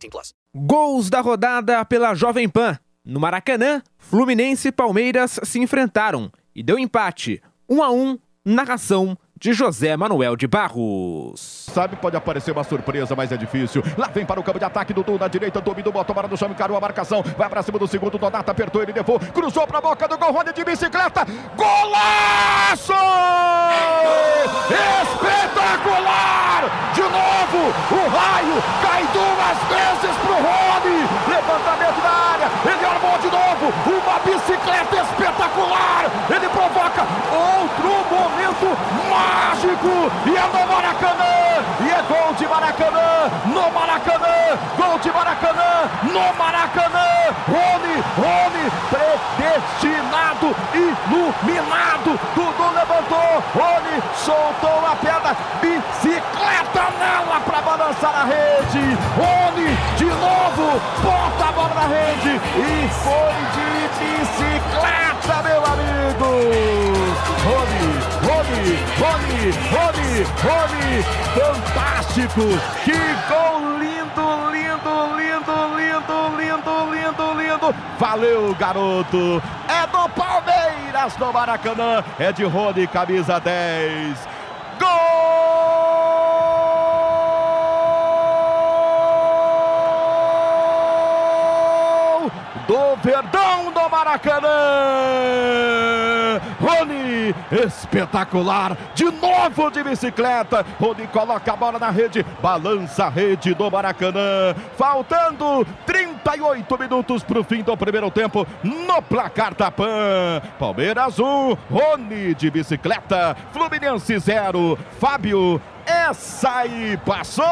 18 plus. Gols da rodada pela Jovem Pan. No Maracanã, Fluminense e Palmeiras se enfrentaram e deu empate, 1 a 1, narração de José Manuel de Barros. Sabe, pode aparecer uma surpresa, mas é difícil. Lá vem para o campo de ataque, Dudu na direita, dominou, botou para do chão, encarou a marcação. Vai para cima do segundo, Donata apertou, ele levou, cruzou para a boca do gol, Rony de bicicleta. Golaço! Espetacular! De novo, o raio cai duas vezes pro Rony. Levantamento da área, ele armou de novo, uma bicicleta espetacular. Ele provoca outro momento mágico e é no Maracanã. E é gol de Maracanã, no Maracanã, gol de Maracanã, no predestinado, iluminado. Dudu levantou, Rony soltou a perna, bicicleta nela para balançar a rede. Rony, de novo, bota a bola na rede e foi de bicicleta, meu amigo. Rony, Rony, Rony, Rony, Rony, fantástico! Que gol lindo, Valeu, garoto! É do Palmeiras no Maracanã, é de Rony, camisa 10. Gol! Do Verdão do Maracanã! Espetacular, de novo de bicicleta. Rony coloca a bola na rede, balança a rede do Maracanã. Faltando 38 minutos para o fim do primeiro tempo no placar Tapan. Palmeiras 1, Rony de bicicleta, Fluminense 0, Fábio essa aí passou!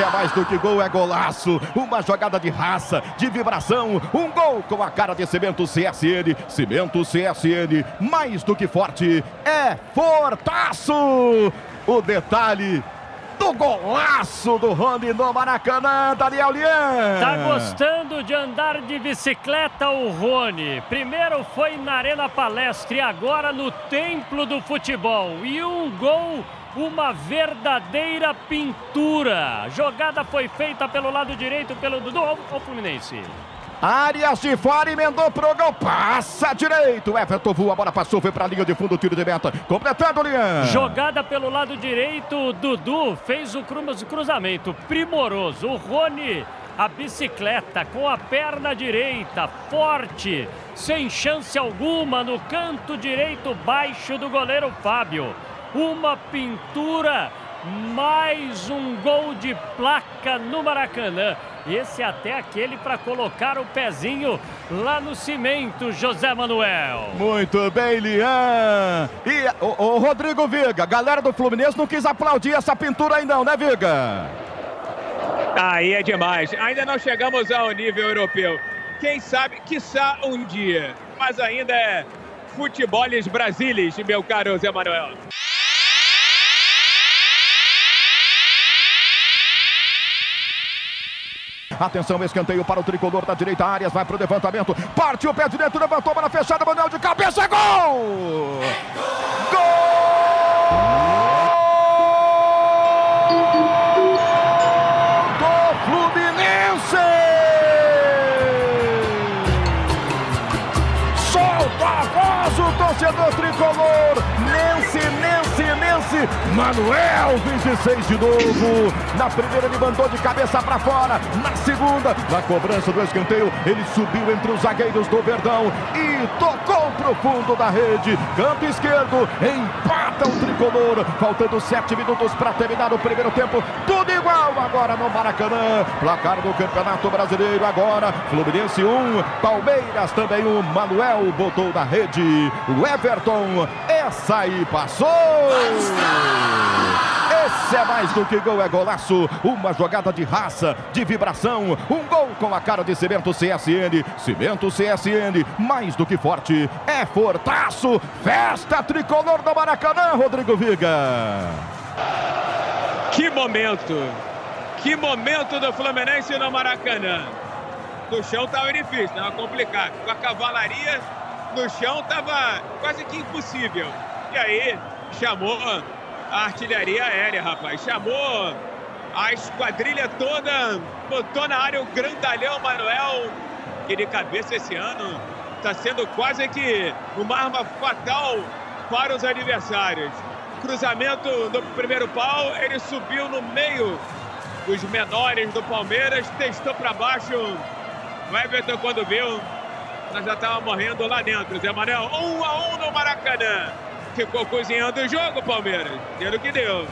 É mais do que gol, é golaço. Uma jogada de raça, de vibração. Um gol com a cara de Cimento CSN. Cimento CSN, mais do que forte, é fortaço! O detalhe do golaço do Rony no Maracanã, Daniel Lian. Tá gostando de andar de bicicleta o Rony? Primeiro foi na Arena Palestra e agora no Templo do Futebol. E um gol, uma verdadeira pintura. Jogada foi feita pelo lado direito pelo Dudu ou Fluminense. Arias de fora, emendou pro gol, passa direito. Everton voa, a bola passou, foi pra linha de fundo, tiro de meta. Completando, Lian. Jogada pelo lado direito, Dudu fez o cruzamento primoroso. O Rony, a bicicleta com a perna direita, forte, sem chance alguma no canto direito baixo do goleiro Fábio. Uma pintura, mais um gol de placa no Maracanã. Esse é até aquele para colocar o pezinho lá no cimento, José Manuel. Muito bem, Lian. E o, o Rodrigo Viga, galera do Fluminense não quis aplaudir essa pintura aí não, né, Viga? Aí é demais. Ainda não chegamos ao nível europeu. Quem sabe, quiçá um dia. Mas ainda é futeboles brasileiros, meu caro Zé Manuel. Atenção, escanteio para o tricolor da direita. Arias vai para o levantamento. Partiu o pé direito, levantou, bola fechada. Manuel de cabeça. Gol! Gol! A torcedor tricolor. Nense, Nense, Nense. Manuel, 26 de novo. Na primeira ele mandou de cabeça para fora. Na segunda, na cobrança do escanteio, ele subiu entre os zagueiros do Verdão e tocou pro fundo da rede. Canto esquerdo, empata o tricolor. Faltando sete minutos para terminar o primeiro tempo. Tudo igual agora no Maracanã. Placar do Campeonato Brasileiro agora. Fluminense 1, Palmeiras também 1. Manuel botou na rede. O Everton, essa aí passou. É mais do que gol, é golaço. Uma jogada de raça, de vibração. Um gol com a cara de Cimento CSN. Cimento CSN, mais do que forte, é fortaço. Festa tricolor do Maracanã, Rodrigo Viga. Que momento! Que momento do Fluminense no Maracanã. No chão estava difícil, estava complicado. Com a cavalaria no chão estava quase que impossível. E aí chamou a artilharia aérea, rapaz. Chamou a esquadrilha toda, botou na área o grandalhão Manuel, que de cabeça esse ano está sendo quase que uma arma fatal para os adversários. Cruzamento no primeiro pau, ele subiu no meio dos menores do Palmeiras, testou para baixo. O Everton, quando viu, nós já estávamos morrendo lá dentro. Zé Manuel, um a um no Maracanã. Ficou cozinhando o jogo, Palmeiras. Deu o que deu.